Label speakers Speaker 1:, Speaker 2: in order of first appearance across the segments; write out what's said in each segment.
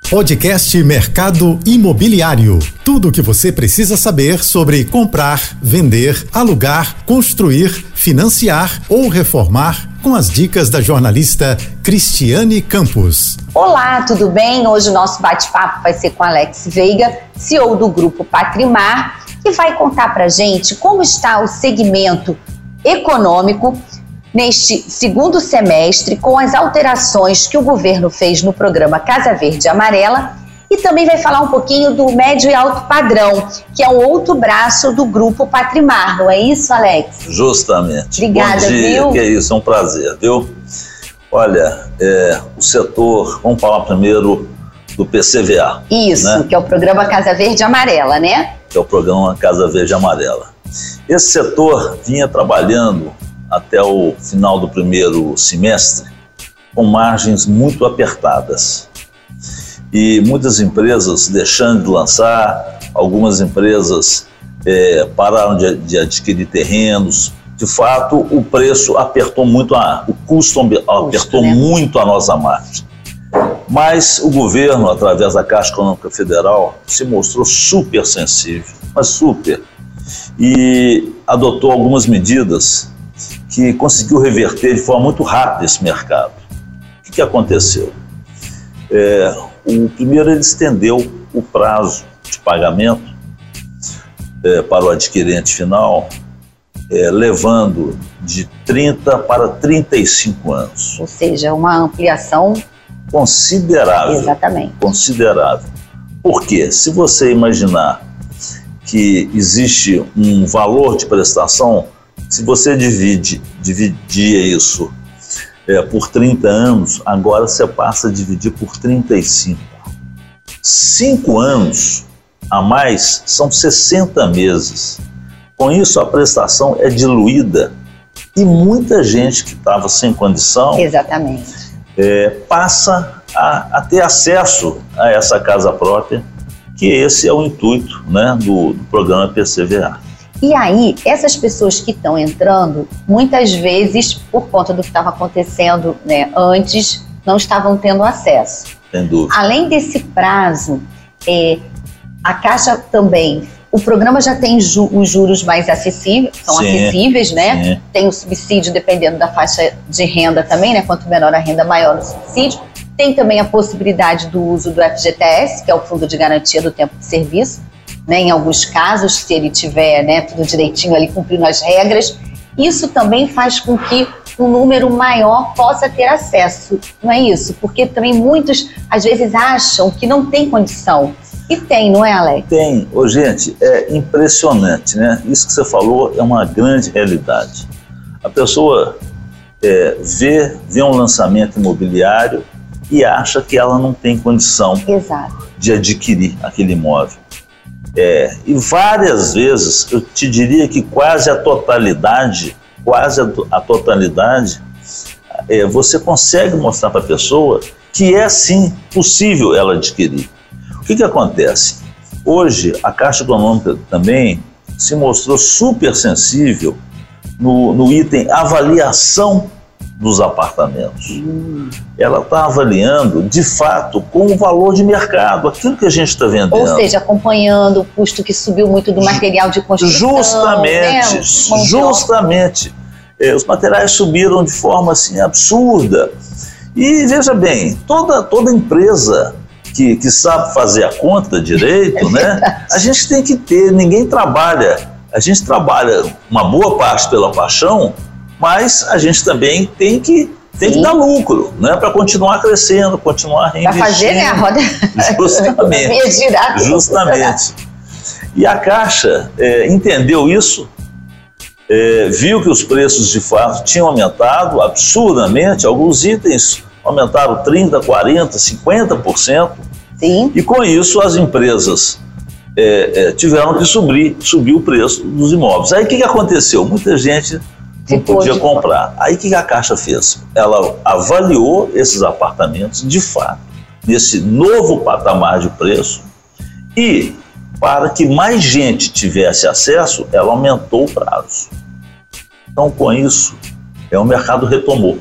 Speaker 1: Podcast Mercado Imobiliário. Tudo o que você precisa saber sobre comprar, vender, alugar, construir, financiar ou reformar com as dicas da jornalista Cristiane Campos.
Speaker 2: Olá, tudo bem? Hoje o nosso bate-papo vai ser com Alex Veiga, CEO do grupo Patrimar, que vai contar pra gente como está o segmento econômico neste segundo semestre com as alterações que o governo fez no programa Casa Verde e Amarela e também vai falar um pouquinho do médio e alto padrão, que é um outro braço do grupo Patrimar, não é isso, Alex?
Speaker 3: Justamente.
Speaker 2: Obrigada,
Speaker 3: Bom dia,
Speaker 2: viu?
Speaker 3: que é isso, é um prazer, viu? Olha, é, o setor, vamos falar primeiro do PCVA.
Speaker 2: Isso,
Speaker 3: né?
Speaker 2: que é o programa Casa Verde Amarela, né?
Speaker 3: Que é o programa Casa Verde Amarela. Esse setor vinha trabalhando até o final do primeiro semestre com margens muito apertadas. E muitas empresas deixando de lançar, algumas empresas é, pararam de, de, adquirir terrenos. De fato, o preço apertou muito, a, o custo apertou
Speaker 2: né?
Speaker 3: muito a nossa margem. Mas o governo, através da Caixa Econômica Federal, se mostrou super sensível, mas super, e adotou algumas medidas que conseguiu reverter de forma muito rápida esse mercado. O que, que aconteceu? É, o primeiro ele estendeu o prazo de pagamento é, para o adquirente final, é, levando de 30 para 35 anos.
Speaker 2: Ou seja, uma ampliação
Speaker 3: considerável.
Speaker 2: Exatamente.
Speaker 3: Considerável. Por quê? Se você imaginar que existe um valor de prestação, se você divide, dividia isso é, por 30 anos, agora você passa a dividir por 35. Cinco anos a mais são 60 meses. Com isso, a prestação é diluída e muita gente que estava sem condição
Speaker 2: Exatamente.
Speaker 3: É, passa a, a, ter acesso a essa casa própria, que esse é o intuito né, do, do programa PCVA.
Speaker 2: E aí, essas pessoas que estão entrando, muitas vezes, por conta do que estava acontecendo né, antes, não estavam tendo acesso. Além desse prazo, é, a Caixa também. O programa já tem ju os juros mais acessíveis, são
Speaker 3: Sim,
Speaker 2: acessíveis, né?
Speaker 3: sim.
Speaker 2: Tem o subsídio dependendo da faixa de renda também, né? Quanto menor a renda, maior o subsídio. Tem também a possibilidade do uso do FGTS, que é o Fundo de Garantia do Tempo de Serviço, né? Em alguns casos, se ele tiver, né, tudo direitinho ali cumprindo as regras. Isso também faz com que um número maior possa ter acesso, não é isso? Porque também muitos às vezes acham que não tem condição. E tem, não é, Alex?
Speaker 3: Tem. Ô, gente, é impressionante, né? Isso que você falou é uma grande realidade. A pessoa é, vê, vê um lançamento imobiliário e acha que ela não tem condição
Speaker 2: Exato.
Speaker 3: de adquirir aquele imóvel. É, e várias vezes, eu te diria que quase a totalidade, quase a, a totalidade, é, você consegue mostrar para a pessoa que é sim possível ela adquirir. O que, que acontece? Hoje, a Caixa Econômica também se mostrou super sensível no, no item avaliação dos apartamentos. Ela está avaliando, de fato, com o valor de mercado, aquilo que a gente está vendendo.
Speaker 2: Ou seja, acompanhando o custo que subiu muito do material de construção.
Speaker 3: Justamente,
Speaker 2: né? Mão de
Speaker 3: justamente. É, os materiais subiram de forma assim absurda. E veja bem, toda, toda empresa que, que sabe fazer a conta direito, né? A gente tem que ter, ninguém trabalha. A gente trabalha uma boa parte pela paixão, mas a gente também tem que tem que
Speaker 2: Sim.
Speaker 3: dar lucro, né, para continuar crescendo, continuar
Speaker 2: Para
Speaker 3: reinvestindo.
Speaker 2: fazer né, a roda
Speaker 3: Justamente.
Speaker 2: girar.
Speaker 3: Justamente. E a Caixa é, entendeu isso, é, viu que os preços de fato tinham aumentado absurdamente, alguns itens aumentaram 30%, 40%, 50%,
Speaker 2: Sim.
Speaker 3: e com isso as empresas é, é, tiveram que subir, subir o preço dos imóveis. Aí o que, que aconteceu? Muita gente não
Speaker 2: Ficou
Speaker 3: podia comprar. Aí o que, que a Caixa fez? Ela avaliou esses apartamentos de fato, nesse novo patamar de preço, e para que mais gente tivesse acesso, ela aumentou o prazo. Então, com isso, é, o mercado retomou.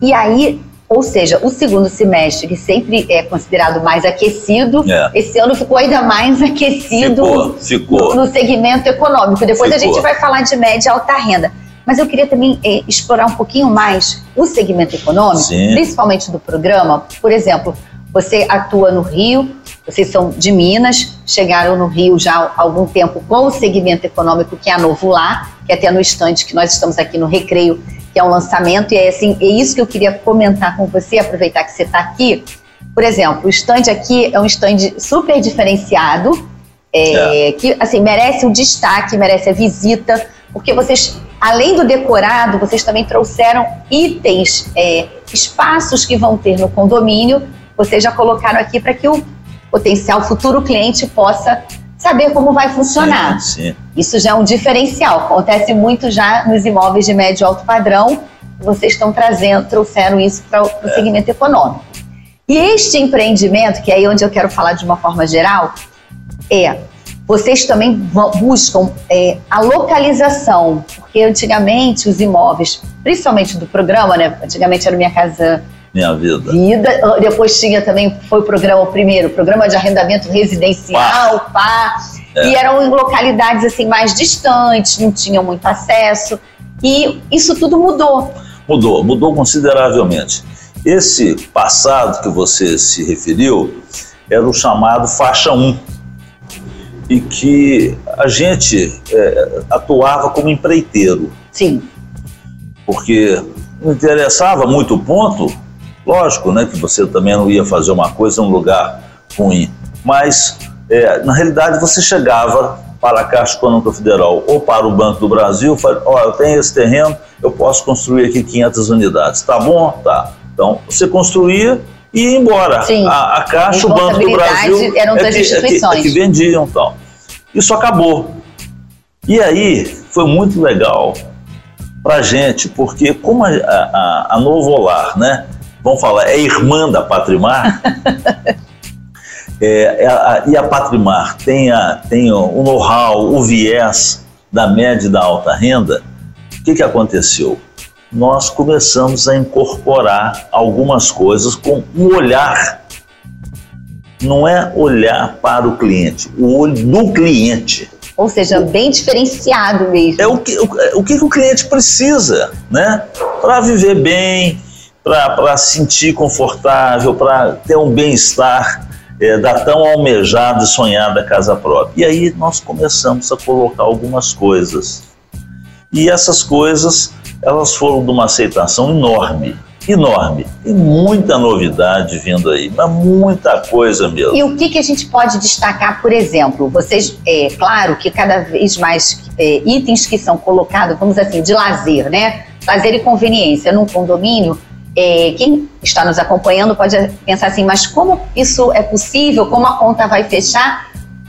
Speaker 2: E aí, Ou seja, o segundo semestre, que sempre é considerado mais aquecido, é. esse ano ficou ainda mais aquecido
Speaker 3: ficou, ficou.
Speaker 2: No, no, segmento econômico. Depois ficou. a gente vai falar de média e alta renda. Mas eu queria também é, explorar um pouquinho mais o segmento econômico, Sim. principalmente do programa. Por exemplo, você atua no Rio, vocês são de Minas, chegaram no Rio já há algum tempo com o segmento econômico que é a Novo Lar, que é até no estande que nós estamos aqui no Recreio que é um lançamento, e é, assim, é isso que eu queria comentar com você, aproveitar que você está aqui. Por exemplo, o stand aqui é um stand super diferenciado, é, é. que assim, merece um destaque, merece a visita, porque vocês, além do decorado, vocês também trouxeram itens, é, espaços que vão ter no condomínio, vocês já colocaram aqui para que o potencial futuro cliente possa saber como vai funcionar. Sim, sim. Isso já é um diferencial. Acontece muito já nos imóveis de médio e alto padrão. Vocês estão trazendo, trouxeram isso para o é. segmento econômico. E este empreendimento, que é aí onde eu quero falar de uma forma geral, é vocês também buscam é, a localização, porque antigamente os imóveis, principalmente do programa, né? Antigamente era Minha Casa
Speaker 3: minha vida.
Speaker 2: Vida. Depois tinha também, foi o programa o primeiro, programa de arrendamento residencial, pá. pá é. E eram em localidades assim mais distantes, não tinham muito acesso. E isso tudo mudou.
Speaker 3: Mudou, mudou consideravelmente. Esse passado que você se referiu era o chamado faixa 1 e que a gente é, atuava como empreiteiro.
Speaker 2: Sim.
Speaker 3: Porque não interessava muito o ponto, Lógico, né, que você também não ia fazer uma coisa num lugar ruim, mas é, na realidade você chegava para a Caixa Econômica Federal ou para o Banco do Brasil, fala, ó, eu tenho esse terreno, eu posso construir aqui 500 unidades, tá bom? Tá. Então você construía e ia embora.
Speaker 2: Sim.
Speaker 3: A, a Caixa, o Banco do Brasil
Speaker 2: eram das é que, instituições.
Speaker 3: É que, é que vendiam, então. Isso acabou. E aí foi muito legal para gente, porque como a, a, a Novo Olar, né, vamos falar, é irmã da Patrimar. é, é a, e a Patrimar tem, a, tem o know-how, o viés da média e da alta renda. O que, que aconteceu? Nós começamos a incorporar algumas coisas com um olhar. Não é olhar para o cliente, o olho do cliente.
Speaker 2: Ou seja, bem diferenciado mesmo.
Speaker 3: É o que o, o, que o cliente precisa, né? Para viver bem, para sentir confortável, para ter um bem-estar é, da tão almejada e sonhada casa própria. E aí nós começamos a colocar algumas coisas. E essas coisas, elas foram de uma aceitação enorme, enorme. E muita novidade vindo aí, mas muita coisa mesmo.
Speaker 2: E o que, que a gente pode destacar, por exemplo? Vocês, é claro que cada vez mais é, itens que são colocados, vamos assim, de lazer, né? Lazer e conveniência num condomínio, é, quem está nos acompanhando pode pensar assim, mas como isso é possível? Como a conta vai fechar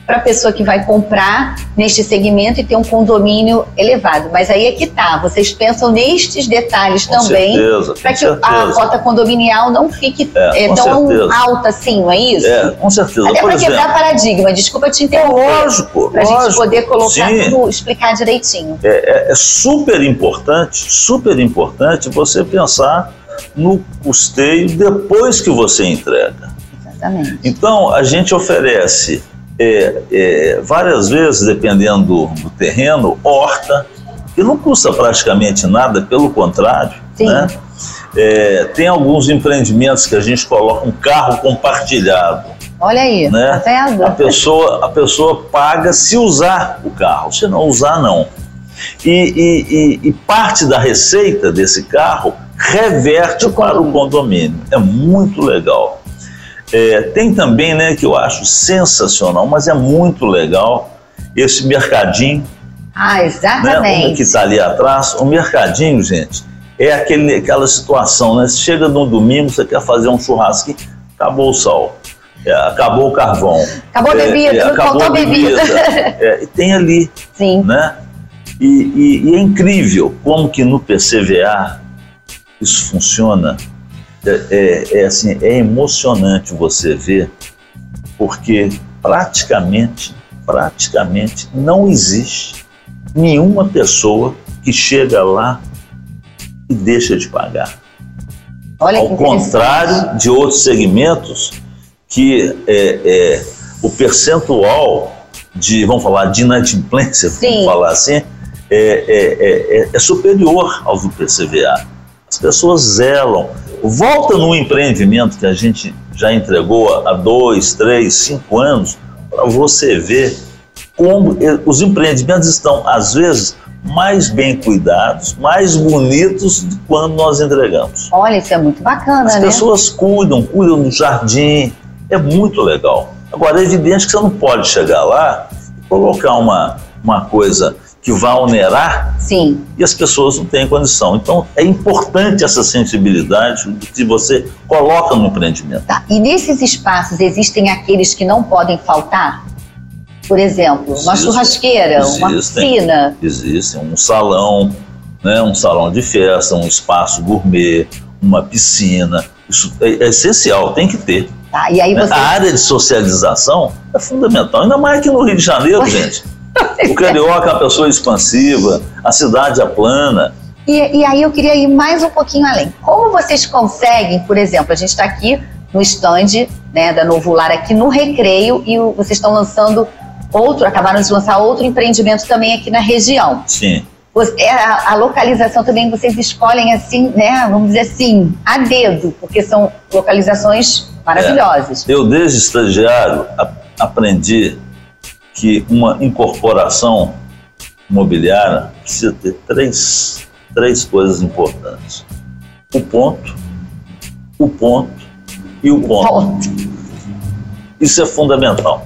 Speaker 2: para a pessoa que vai comprar neste segmento e ter um condomínio elevado? Mas aí é que tá, vocês pensam nestes detalhes
Speaker 3: com
Speaker 2: também para que
Speaker 3: certeza.
Speaker 2: a cota condominial não fique é, é, tão certeza. alta assim, não é isso?
Speaker 3: É, com certeza.
Speaker 2: Até para quebrar paradigma, desculpa te interromper.
Speaker 3: Lógico,
Speaker 2: Para a gente poder colocar Sim. tudo, explicar direitinho.
Speaker 3: É, é, é super importante, super importante você pensar no custeio depois que você entrega.
Speaker 2: Exatamente.
Speaker 3: Então, a gente oferece é, é, várias vezes, dependendo do, do, terreno, horta, que não custa praticamente nada, pelo contrário.
Speaker 2: Sim. Né?
Speaker 3: É, tem alguns empreendimentos que a gente coloca um carro compartilhado.
Speaker 2: Olha aí,
Speaker 3: né?
Speaker 2: tá vendo?
Speaker 3: A pessoa, a pessoa paga se usar o carro, se não usar, não. E, e, e, e parte da receita desse carro reverte para o condomínio. É muito legal. É, tem também, né, que eu acho sensacional, mas é muito legal, esse mercadinho.
Speaker 2: Ah, exatamente.
Speaker 3: Né, que está ali atrás. O mercadinho, gente, é aquele, aquela situação, né? Você chega no domingo, você quer fazer um churrasco, acabou o sol. É, acabou o carvão.
Speaker 2: Acabou a é, bebida, é,
Speaker 3: acabou a bebida. bebida. É, e tem ali.
Speaker 2: Sim.
Speaker 3: Né? E, e, e, é incrível como que no PCVA isso funciona. É, é, é, assim, é emocionante você ver, porque praticamente, praticamente não existe nenhuma pessoa que chega lá e deixa de pagar.
Speaker 2: Olha
Speaker 3: Ao contrário de outros segmentos que é, é, o percentual de, vamos falar, de inadimplência,
Speaker 2: Sim.
Speaker 3: vamos falar assim, é, é, é, é superior ao do PCVA. As pessoas zelam. Volta no empreendimento que a gente já entregou há dois, três, cinco anos, para você ver como os empreendimentos estão, às vezes, mais bem cuidados, mais bonitos do que quando nós entregamos.
Speaker 2: Olha, isso é muito bacana,
Speaker 3: As
Speaker 2: né?
Speaker 3: pessoas cuidam, cuidam do jardim, é muito legal. Agora, é evidente que você não pode chegar lá e colocar uma, uma coisa que vá onerar
Speaker 2: Sim.
Speaker 3: e as pessoas não têm condição. Então, é importante essa sensibilidade que você coloca no empreendimento.
Speaker 2: Tá. E nesses espaços existem aqueles que não podem faltar? Por exemplo, uma
Speaker 3: Existem.
Speaker 2: churrasqueira, uma
Speaker 3: Existem.
Speaker 2: piscina.
Speaker 3: Existe um salão, né, um salão de festa, um espaço gourmet, uma piscina. Isso é, é essencial, tem que ter.
Speaker 2: Tá? E aí
Speaker 3: né?
Speaker 2: você.
Speaker 3: A área de socialização é fundamental, ainda mais aqui no Rio de Janeiro, gente. O carioca é uma pessoa expansiva, a cidade é plana.
Speaker 2: E, e aí eu queria ir mais um pouquinho além. Como vocês conseguem, por exemplo, a gente está aqui no stand né, da Novo Lar aqui no Recreio e o- vocês estão lançando outro, acabaram de lançar outro empreendimento também aqui na região.
Speaker 3: Sim,
Speaker 2: Você- é a, a localização também vocês escolhem assim, né? Vamos dizer assim, a dedo, porque são localizações maravilhosas.
Speaker 3: eu desde estagiário a- aprendi que uma incorporação imobiliária precisa ter três, três coisas importantes: o ponto, o ponto e o ponto. Isso é fundamental.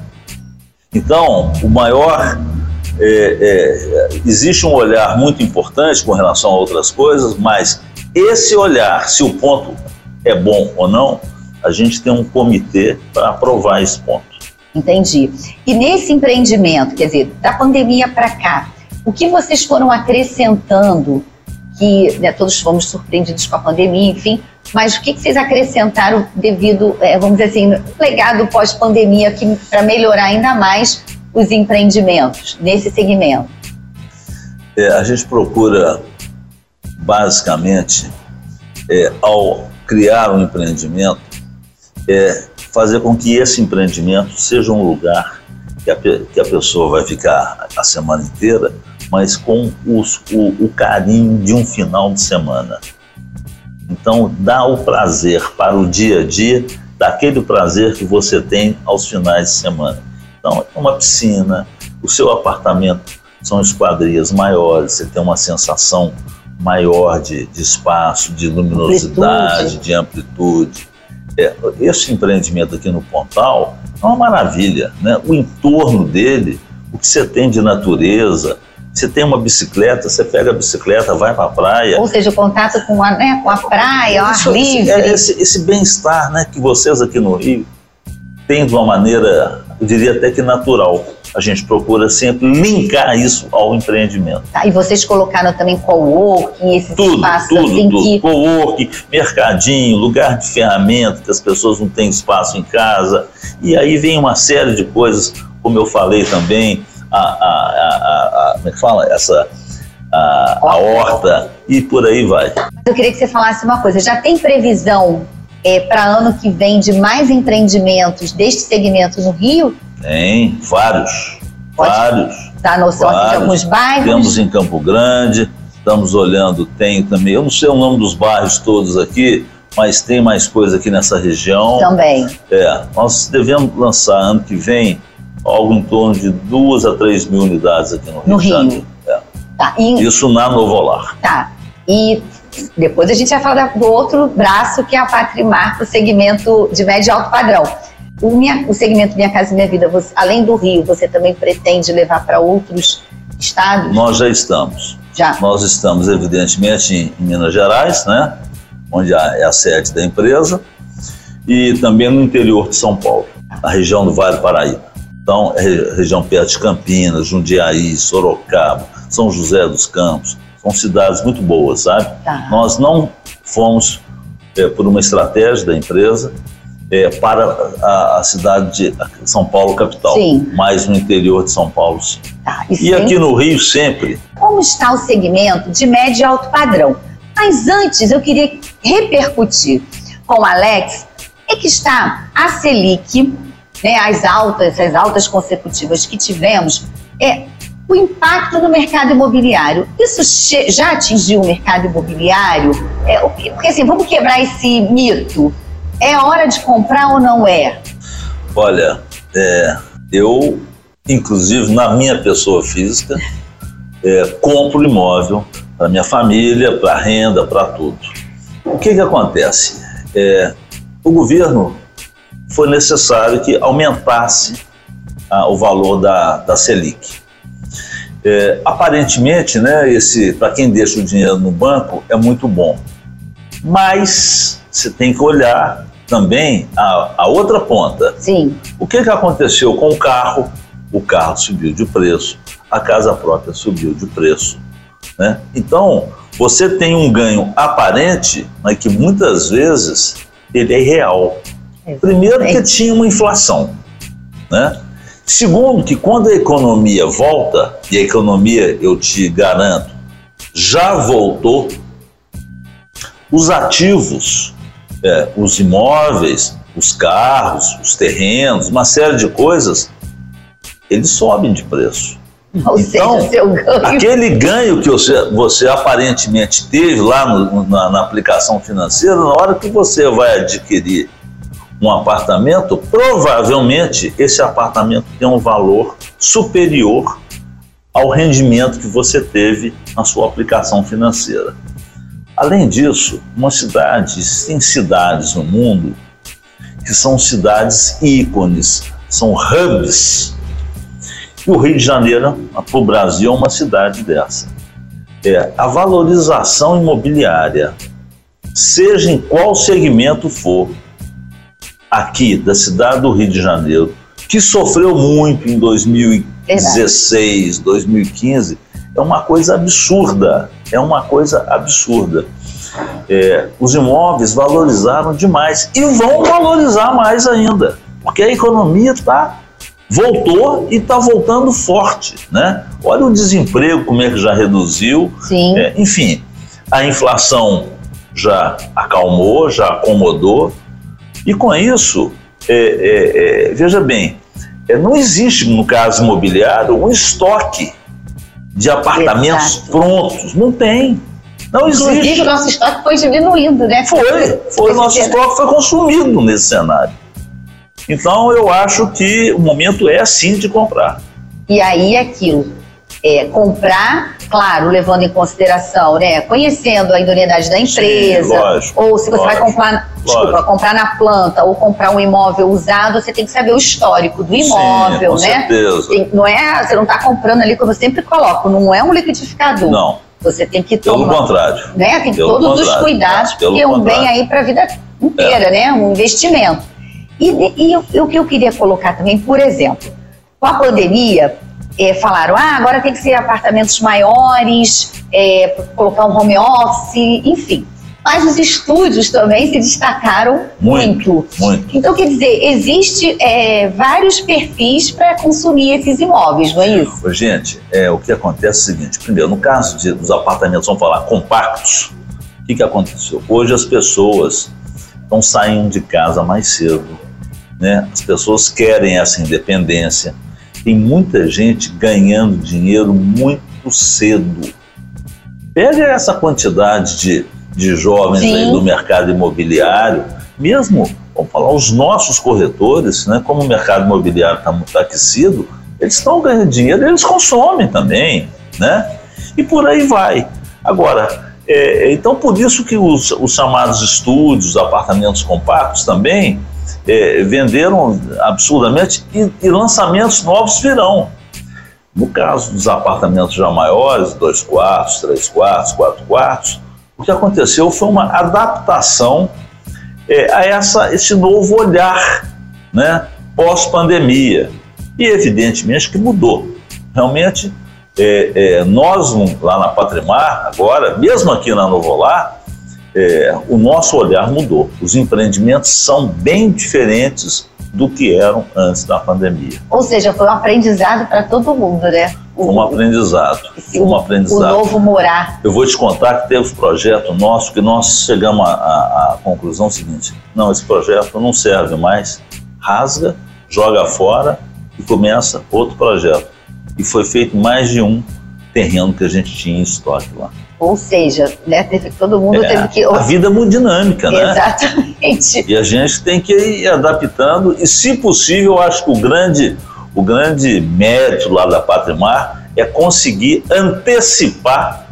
Speaker 3: Então, o maior. é, é, existe um olhar muito importante com relação a outras coisas, mas esse olhar, se o ponto é bom ou não, a gente tem um comitê para aprovar esse ponto.
Speaker 2: Entendi. E nesse empreendimento, quer dizer, da pandemia para cá, o que vocês foram acrescentando que né, todos fomos surpreendidos com a pandemia, enfim, mas o que, que vocês acrescentaram devido, é, vamos dizer assim, legado pós-pandemia para melhorar ainda mais os empreendimentos nesse segmento?
Speaker 3: É, a gente procura, basicamente, é, ao criar um empreendimento, é, fazer com que esse empreendimento seja um lugar que a, que a pessoa vai ficar a semana inteira, mas com os- o, o carinho de um final de semana. Então, dá o prazer para o dia a dia, daquele prazer que você tem aos finais de semana. Então, é uma piscina, o seu apartamento são esquadrias maiores, você tem uma sensação maior de, de espaço, de luminosidade,
Speaker 2: Amplitude.
Speaker 3: de amplitude. É, esse empreendimento aqui no Pontal é uma maravilha, né? O entorno dele, o que você tem de natureza, você tem uma bicicleta, você pega a bicicleta, vai para a praia,
Speaker 2: Ou seja, o contato com a, né, com a praia, o ar livre.
Speaker 3: é esse, esse bem-estar né, que vocês aqui no Rio têm de uma maneira, eu diria até que natural. A gente procura sempre linkar isso ao empreendimento.
Speaker 2: Tá, e vocês colocaram também coworking, esses
Speaker 3: Tudo,
Speaker 2: espaços
Speaker 3: tudo,
Speaker 2: assim
Speaker 3: tudo.
Speaker 2: que
Speaker 3: Co-work, mercadinho, lugar de ferramenta, que as pessoas não têm espaço em casa. E aí vem uma série de coisas, como eu falei também, a, a, a, a- a- como é que fala? Essa, a, a horta, e por aí vai.
Speaker 2: Eu queria que você falasse uma coisa. Já tem previsão para ano que vem de mais empreendimentos deste segmento no Rio?
Speaker 3: Tem vários,
Speaker 2: Pode-
Speaker 3: vários.
Speaker 2: Dá noção assim, de
Speaker 3: Vários.
Speaker 2: alguns bairros?
Speaker 3: Temos em Campo Grande, estamos olhando, tem também, eu não sei o nome dos bairros todos aqui, mas tem mais coisa aqui nessa região.
Speaker 2: Também.
Speaker 3: É, nós devemos lançar ano que vem algo em torno de duas a três mil unidades aqui no Rio
Speaker 2: No Rio.
Speaker 3: É.
Speaker 2: Tá. E,
Speaker 3: Isso na Novolar.
Speaker 2: tá. E depois a gente vai falar do outro braço, que é a Patrimar, o segmento de médio e alto padrão. O, minha- o segmento Minha Casa e Minha Vida, você- além do Rio, você também pretende levar para outros estados?
Speaker 3: Nós já estamos.
Speaker 2: Já.
Speaker 3: Nós estamos, evidentemente, em, em Minas Gerais, né? onde há- é a sede da empresa, e também no interior de São Paulo, na região do Vale do Paraíba. Então, é re- região perto de Campinas, Jundiaí, Sorocaba, São José dos Campos. São cidades muito boas, sabe?
Speaker 2: Tá.
Speaker 3: Nós não fomos, é, por uma estratégia da empresa, é, para a, a cidade de São Paulo capital,
Speaker 2: Sim.
Speaker 3: mas no interior de São Paulo, sim.
Speaker 2: Tá.
Speaker 3: E
Speaker 2: sem-
Speaker 3: aqui no Rio, sempre,
Speaker 2: Como está o segmento de médio e alto padrão? Mas antes eu queria repercutir com o Alex é que está a Selic, né, as altas, as altas consecutivas que tivemos, é o impacto no mercado imobiliário. Isso já atingiu o mercado imobiliário? É, porque assim, vamos quebrar esse mito. É hora de comprar ou não é?
Speaker 3: Olha, é, eu, inclusive na minha pessoa física, é, compro imóvel para minha família, para renda, para tudo. O que, que acontece? É, o governo foi necessário que aumentasse ah, o valor da, da Selic. É, aparentemente, né, esse para quem deixa o dinheiro no banco é muito bom, mas você tem que olhar também a, a outra ponta.
Speaker 2: Sim.
Speaker 3: O que, que aconteceu com o carro? O carro subiu de preço, a casa própria subiu de preço. Né? Então, você tem um ganho aparente, mas que muitas vezes ele é real. Primeiro que tinha uma inflação, né? Segundo que quando a economia volta, e a economia, eu te garanto, já voltou, os ativos, é, os imóveis, os carros, os terrenos, uma série de coisas, eles sobem de preço.
Speaker 2: Ou então, seja, ganho.
Speaker 3: aquele ganho que você, você aparentemente teve lá no, na, na, aplicação financeira, na hora que você vai adquirir um apartamento, provavelmente esse apartamento tem um valor superior ao rendimento que você teve na sua aplicação financeira. Além disso, uma cidade, tem cidades no mundo que são cidades ícones, são hubs e o Rio de Janeiro, para o Brasil, é uma cidade dessa. É, a valorização imobiliária, seja em qual segmento for, aqui da cidade do Rio de Janeiro, que sofreu muito em 2016, Verdade. 2015, é uma coisa absurda. É uma coisa absurda. É, os imóveis valorizaram demais e vão valorizar mais ainda, porque a economia está voltou e está voltando forte, né? Olha o desemprego, como é que já reduziu. É, enfim, a inflação já acalmou, já acomodou. E com isso, é, é, é veja bem, é, não existe, no caso imobiliário, um estoque de apartamentos Exato. prontos. Não tem. Não
Speaker 2: Inclusive,
Speaker 3: existe.
Speaker 2: o nosso estoque foi diminuindo, né?
Speaker 3: Foi, foi. O nosso estoque foi consumido nesse cenário. Então eu acho que o momento é sim de comprar.
Speaker 2: E aí aquilo, é, comprar, claro, levando em consideração, né, conhecendo a idoneidade da empresa,
Speaker 3: sim, lógico,
Speaker 2: ou se você
Speaker 3: lógico,
Speaker 2: vai comprar, desculpa, comprar na planta ou comprar um imóvel usado, você tem que saber o histórico do imóvel,
Speaker 3: sim, com
Speaker 2: né? Tem, não é, você não está comprando ali como eu sempre coloco, não é um liquidificador.
Speaker 3: Não.
Speaker 2: Você tem que
Speaker 3: tomar. Pelo contrário.
Speaker 2: Né? Tem
Speaker 3: Pelo
Speaker 2: todos
Speaker 3: contrário.
Speaker 2: os cuidados,
Speaker 3: Pelo
Speaker 2: porque é um
Speaker 3: contrário.
Speaker 2: bem aí para a vida inteira,
Speaker 3: É.
Speaker 2: né? Um investimento. E, e, e o que eu queria colocar também, por exemplo, com a pandemia, é, falaram, ah, agora tem que ser apartamentos maiores, é, colocar um home office, enfim. Mas os estúdios também se destacaram muito.
Speaker 3: Muito, muito.
Speaker 2: Então, quer dizer, existe é, vários perfis para consumir esses imóveis, não é isso?
Speaker 3: Gente, é, o que acontece é o seguinte: primeiro, no caso de, dos apartamentos, vamos falar compactos, o que, que aconteceu? Hoje as pessoas estão saindo de casa mais cedo, né? as pessoas querem essa independência. Tem muita gente ganhando dinheiro muito cedo. Pega essa quantidade de, de jovens
Speaker 2: Sim.
Speaker 3: aí do mercado imobiliário, mesmo, vamos falar, os nossos corretores, né? como o mercado imobiliário está muito aquecido, eles estão ganhando dinheiro, eles consomem também, né? E por aí vai. Agora, é, então por isso que os, os chamados estúdios, apartamentos compactos também é, venderam absurdamente e, e lançamentos novos virão. No caso dos apartamentos já maiores, dois quartos, três quartos, quatro quartos, o que aconteceu foi uma adaptação é, a essa, esse novo olhar né, pós-pandemia. E evidentemente que mudou. Realmente, é, é, nós lá na Patrimar, agora, mesmo aqui na Novolar, é, o nosso olhar mudou. Os empreendimentos são bem diferentes do que eram antes da pandemia.
Speaker 2: Ou seja, foi um aprendizado para todo mundo, né?
Speaker 3: um aprendizado.
Speaker 2: Um aprendizado. O novo morar.
Speaker 3: Eu vou te contar que teve um projeto nosso que nós chegamos à conclusão seguinte: não, esse projeto não serve mais, rasga, joga fora e começa outro projeto. E foi feito mais de um terreno que a gente tinha em estoque lá.
Speaker 2: Ou seja, né, todo mundo é, teve que.
Speaker 3: A vida é muito dinâmica,
Speaker 2: né? Exatamente.
Speaker 3: E a gente tem que ir adaptando, e se possível, eu acho que o grande, o grande mérito lá da Patrimar é conseguir antecipar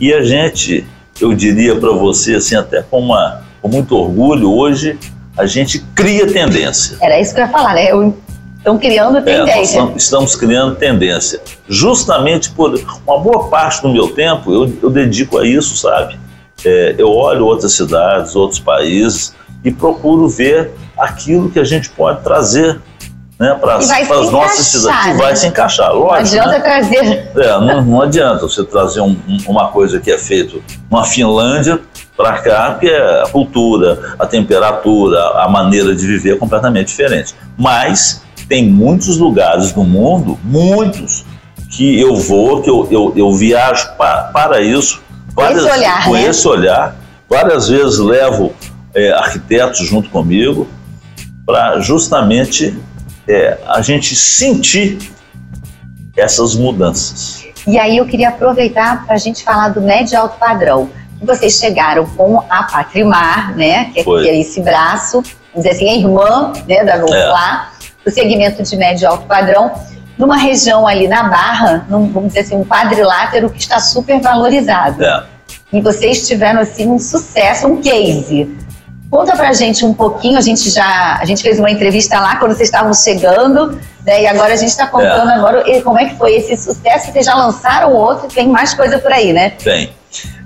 Speaker 3: e a gente, eu diria para você, assim, até com, uma, com muito orgulho, hoje a gente cria tendência.
Speaker 2: Era isso que eu ia falar, né? Eu Estão criando tendência.
Speaker 3: É, estamos criando tendência. Justamente por uma boa parte do meu tempo eu, eu dedico a isso, sabe? É, eu olho outras cidades, outros países e procuro ver aquilo que a gente pode trazer né, para as nossas cidades.
Speaker 2: Né?
Speaker 3: Que vai se encaixar, lógico. Não
Speaker 2: adianta
Speaker 3: né?
Speaker 2: trazer.
Speaker 3: É, não, não adianta você trazer um, uma coisa que é feita na Finlândia para cá, porque a cultura, a temperatura, a maneira de viver é completamente diferente. Mas tem muitos lugares no mundo, muitos, que eu vou, que eu, eu, eu viajo para, para isso.
Speaker 2: Várias, esse olhar,
Speaker 3: com
Speaker 2: né?
Speaker 3: esse olhar. Várias vezes levo é, arquitetos junto comigo para justamente é, a gente sentir essas mudanças.
Speaker 2: E aí eu queria aproveitar para a gente falar do médio alto padrão. Vocês chegaram com a Patrimar, né? Que, é, que é esse braço, vamos dizer assim, a irmã né, da Nuflar. É do segmento de médio e alto padrão, numa região ali na Barra, num, vamos dizer assim, um quadrilátero que está super valorizado. É. E vocês tiveram assim um sucesso, um case. Conta pra gente um pouquinho, a gente já a gente fez uma entrevista lá quando vocês estavam chegando, né, e agora a gente está contando é. agora como é que foi esse sucesso, vocês já lançaram outro, tem mais coisa por aí, né?
Speaker 3: Tem.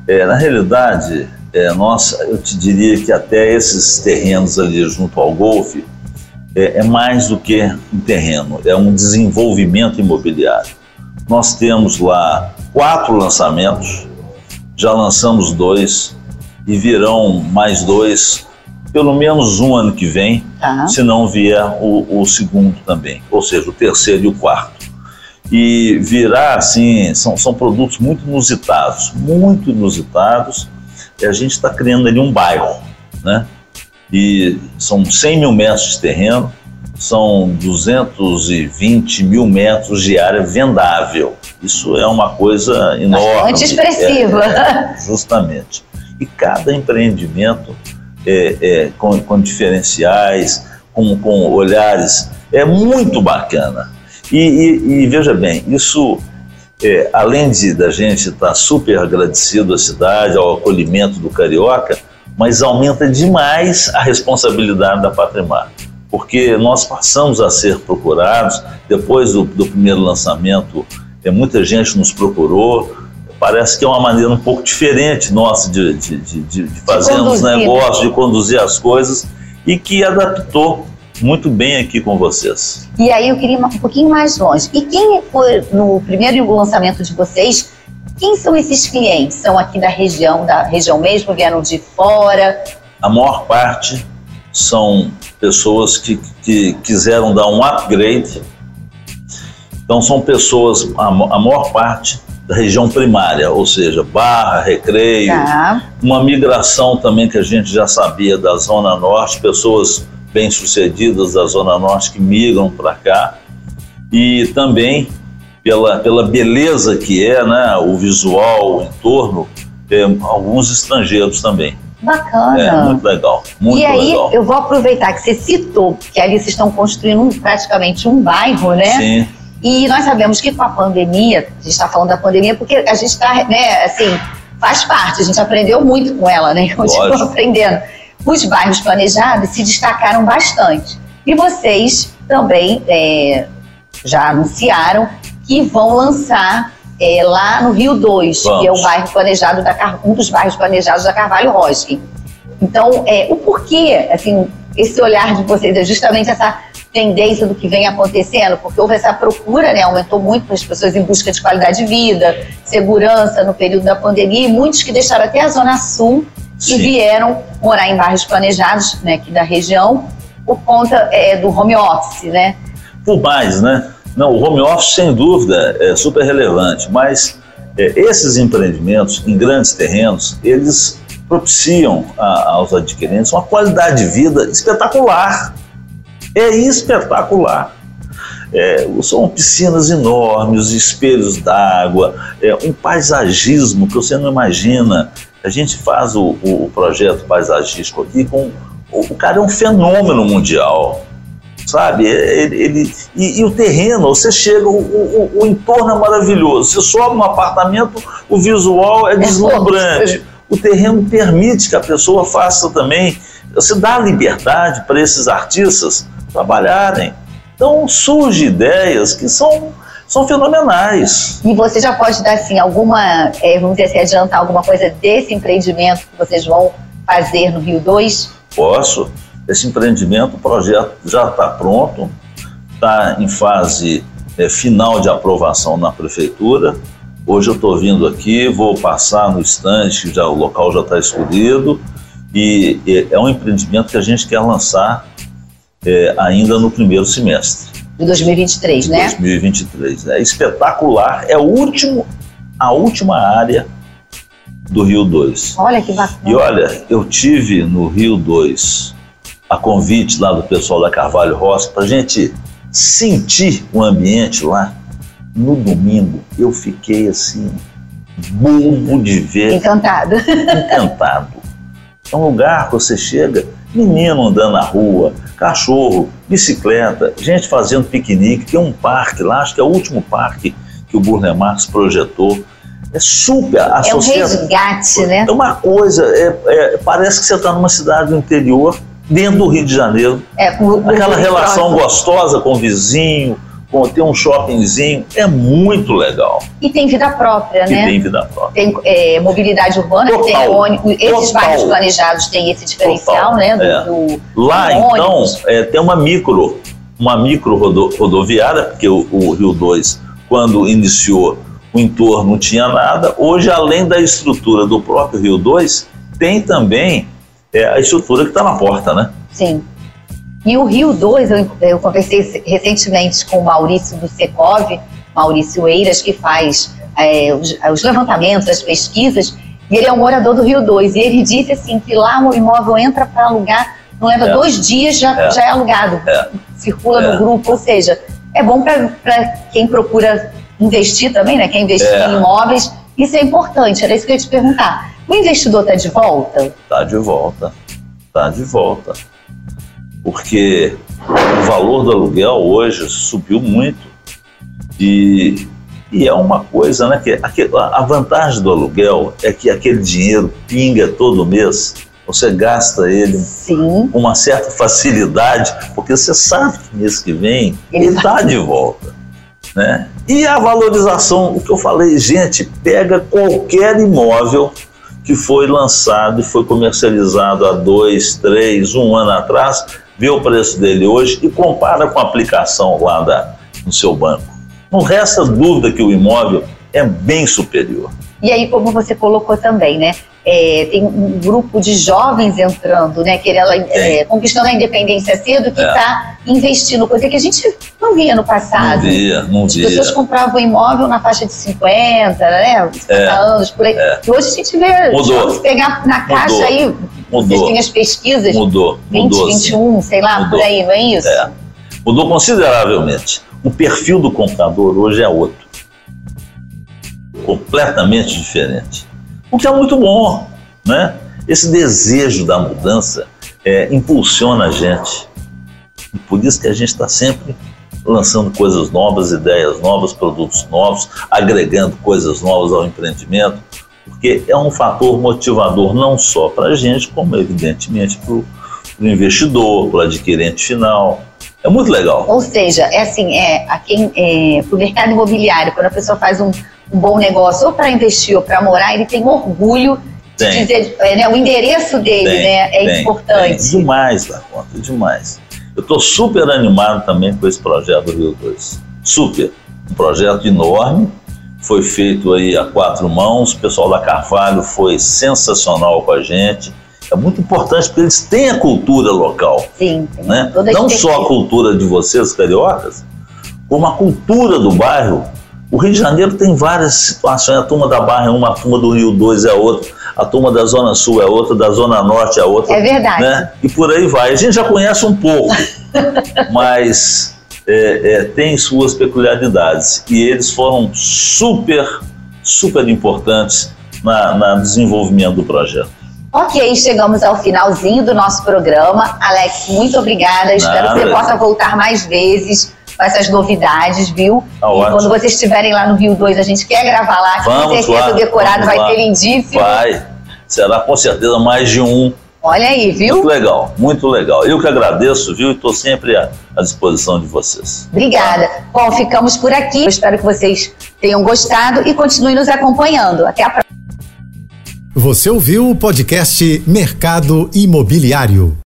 Speaker 3: É, na realidade, é, nossa, eu te diria que até esses terrenos ali junto ao Golfe, é, é mais do que um terreno, é um desenvolvimento imobiliário. Nós temos lá quatro lançamentos, já lançamos dois e virão mais dois, pelo menos um ano que vem, tá. se não vier o, o, segundo também, ou seja, o terceiro e o quarto. E virá assim, são, são produtos muito inusitados, muito inusitados, e a gente está criando ali um bairro, né? E são 100 mil metros de terreno, são 220 mil metros de área vendável. Isso é uma coisa enorme.
Speaker 2: Bastante expressiva. É,
Speaker 3: é, justamente. E cada empreendimento é, é, com, com, diferenciais, com, com, olhares, é muito bacana. E, e, e veja bem, isso, é, além de da gente estar tá super agradecido à cidade, ao acolhimento do carioca, mas aumenta demais a responsabilidade da Patrimar, porque nós passamos a ser procurados, depois do, do primeiro lançamento, é, muita gente nos procurou, parece que é uma maneira um pouco diferente nossa de, de, de, de fazermos negócios, de conduzir as coisas, e que adaptou muito bem aqui com vocês.
Speaker 2: E aí eu queria ir um pouquinho mais longe. E quem foi no primeiro lançamento de vocês quem são esses clientes? São aqui da região, da região mesmo, vieram de fora?
Speaker 3: A maior parte são pessoas que, que quiseram dar um upgrade. Então são pessoas, a, a maior parte da região primária, ou seja, Barra, Recreio, tá. uma migração também que a gente já sabia da Zona Norte, pessoas bem-sucedidas da Zona Norte que migram para cá, e também pela, pela beleza que é, né, o visual, o entorno, é, alguns estrangeiros também.
Speaker 2: Bacana.
Speaker 3: É, muito legal. Muito
Speaker 2: e aí,
Speaker 3: legal.
Speaker 2: eu vou aproveitar que você citou que ali vocês estão construindo um, praticamente um bairro, né?
Speaker 3: Sim.
Speaker 2: E nós sabemos que com a pandemia, a gente está falando da pandemia porque a gente está, né, assim, faz parte, a gente aprendeu muito com ela, né? Continua aprendendo. Os bairros planejados se destacaram bastante. E vocês também é, já anunciaram que vão lançar é, lá no Rio 2, que é o bairro planejado da um dos bairros planejados da Carvalho Roskin. Então, é, o porquê, assim, esse olhar de vocês é justamente essa tendência do que vem acontecendo, porque houve essa procura, né, aumentou muito as pessoas em busca de qualidade de vida, segurança no período da pandemia, e muitos que deixaram até a Zona Sul Sim. e vieram morar em bairros planejados, né, aqui da região, por conta é, do home office, né?
Speaker 3: Por mais, né? Não, o home office, sem dúvida, é super relevante, mas é, esses empreendimentos em grandes terrenos, eles propiciam a, aos adquirentes uma qualidade de vida espetacular. É espetacular. É, são piscinas enormes, espelhos d'água, é, um paisagismo que você não imagina. A gente faz o, o, projeto paisagístico aqui com. O cara é um fenômeno mundial sabe? Ele, ele e, e, o terreno, você chega, o, o, o, entorno é maravilhoso. Você sobe no apartamento, o visual é, é deslumbrante. O terreno permite que a pessoa faça também. Você dá liberdade para esses artistas trabalharem. Então surgem ideias que são são fenomenais.
Speaker 2: E você já pode dar assim alguma, é, vamos dizer assim, adiantar alguma coisa desse empreendimento que vocês vão fazer no Rio 2?
Speaker 3: Posso. Esse empreendimento, o projeto já está pronto, está em fase é, final de aprovação na prefeitura. Hoje eu estou vindo aqui, vou passar no estande, já, o local já está escolhido, e, e, é um empreendimento que a gente quer lançar é, ainda no primeiro semestre.
Speaker 2: De 2023, de né?
Speaker 3: 2023. É espetacular, é o último, a última área do Rio 2.
Speaker 2: Olha que bacana.
Speaker 3: E olha, eu tive no Rio 2 a convite lá do pessoal da Carvalho Rossi para a gente sentir o ambiente lá. No domingo eu fiquei assim, bobo de ver.
Speaker 2: Encantado.
Speaker 3: Encantado. É um lugar que você chega, menino andando na rua, cachorro, bicicleta, gente fazendo piquenique. Tem um parque lá, acho que é o último parque que o Burle Marx projetou. É super associado.
Speaker 2: É um resgate, né?
Speaker 3: É uma coisa, é, é, parece que você está numa cidade do interior dentro do Rio de Janeiro. É, Aquela relação gostosa com o vizinho, com ter um shoppingzinho, é muito legal.
Speaker 2: E tem vida própria,
Speaker 3: e
Speaker 2: né?
Speaker 3: tem vida própria.
Speaker 2: Tem é, mobilidade urbana, Total. tem ônibus, esses Total. bairros planejados têm esse diferencial, Total. né? Do, é.
Speaker 3: do Lá, do então, é, tem uma micro, uma micro rodo, rodoviária, porque o, o Rio 2, quando iniciou, o entorno não tinha nada. Hoje, além da estrutura do próprio Rio 2, tem também é a estrutura que está na porta, né?
Speaker 2: Sim. E o Rio 2, eu, eu conversei recentemente com o Maurício do Secov, Maurício Eiras, que faz é, os, os, levantamentos, as pesquisas, e ele é um morador do Rio 2. E ele disse assim que lá o imóvel entra para alugar, não leva é. dois dias, já é, já é alugado, é. circula no é. grupo, ou seja, é bom para quem procura investir também, né? Quer investir é. em imóveis, isso é importante, era isso que eu ia te perguntar. O investidor está de volta?
Speaker 3: Está de volta. Está de volta. Porque o valor do aluguel hoje subiu muito. E, e é uma coisa, né? Que a vantagem do aluguel é que aquele dinheiro pinga todo mês. Você gasta ele Sim. com uma certa facilidade, porque você sabe que mês que vem ele está de volta. Né? E a valorização, o que eu falei, gente, pega qualquer imóvel que foi lançado e foi comercializado há dois, três, um ano atrás, vê o preço dele hoje e compara com a aplicação lá da, no seu banco. Não resta dúvida que o imóvel é bem superior.
Speaker 2: E aí, como você colocou também, né? É, tem um grupo de jovens entrando, né? Querendo, é, conquistando a independência cedo, que está é. investindo, coisa que a gente não via no passado.
Speaker 3: Não via, não
Speaker 2: As
Speaker 3: via.
Speaker 2: As pessoas compravam imóvel na faixa de 50, né? 50 é, anos, por aí. É. E hoje a gente vê
Speaker 3: Mudou.
Speaker 2: jovens pegar na caixa Mudou. aí,
Speaker 3: Mudou.
Speaker 2: vocês têm as pesquisas,
Speaker 3: Mudou.
Speaker 2: 20,
Speaker 3: Mudou,
Speaker 2: 21, sei lá, Mudou. por aí, não é isso?
Speaker 3: É. Mudou consideravelmente. O perfil do comprador hoje é outro completamente diferente. O que é muito bom, né? Esse desejo da mudança é, impulsiona a gente. Por isso que a gente está sempre lançando coisas novas, ideias novas, produtos novos, agregando coisas novas ao empreendimento, porque é um fator motivador não só para a gente, como evidentemente para o investidor, para o adquirente final. É muito legal.
Speaker 2: Ou seja, é assim, é, é para o mercado imobiliário, quando a pessoa faz um, um bom negócio, ou para investir ou para morar, ele tem orgulho tem. de dizer, é, né, o endereço dele
Speaker 3: tem,
Speaker 2: né, é
Speaker 3: tem,
Speaker 2: importante.
Speaker 3: Tem. Demais da conta, demais. Eu estou super animado também com esse projeto do Rio 2. Super. Um projeto enorme, foi feito aí a quatro mãos, o pessoal da Carvalho foi sensacional com a gente. É muito importante porque eles têm a cultura local.
Speaker 2: Sim,
Speaker 3: né? Não só a cultura de vocês, cariocas, como a cultura do bairro. O Rio de Janeiro tem várias situações. A turma da Barra é uma, a turma do Rio 2 é outra, a turma da Zona Sul é outra, da Zona Norte é outra.
Speaker 2: É verdade.
Speaker 3: Né? E por aí vai. A gente já conhece um pouco, mas é, é, tem suas peculiaridades. E eles foram super, super importantes na, na desenvolvimento do projeto.
Speaker 2: Ok, chegamos ao finalzinho do nosso programa. Alex, muito obrigada. Espero que você possa voltar mais vezes com essas novidades, viu? Tá e ótimo. quando vocês estiverem lá no Rio 2, a gente quer gravar lá,
Speaker 3: vamos
Speaker 2: com certeza
Speaker 3: lá,
Speaker 2: o decorado vai lá. ser lindíssimo.
Speaker 3: Vai, será com certeza mais de um.
Speaker 2: Olha aí, viu?
Speaker 3: Muito legal, muito legal. Eu que agradeço, viu? E estou sempre à, à, disposição de vocês.
Speaker 2: Obrigada. Bom, ficamos por aqui. Eu espero que vocês tenham gostado e continuem nos acompanhando. Até a próxima.
Speaker 1: Você ouviu o podcast Mercado Imobiliário.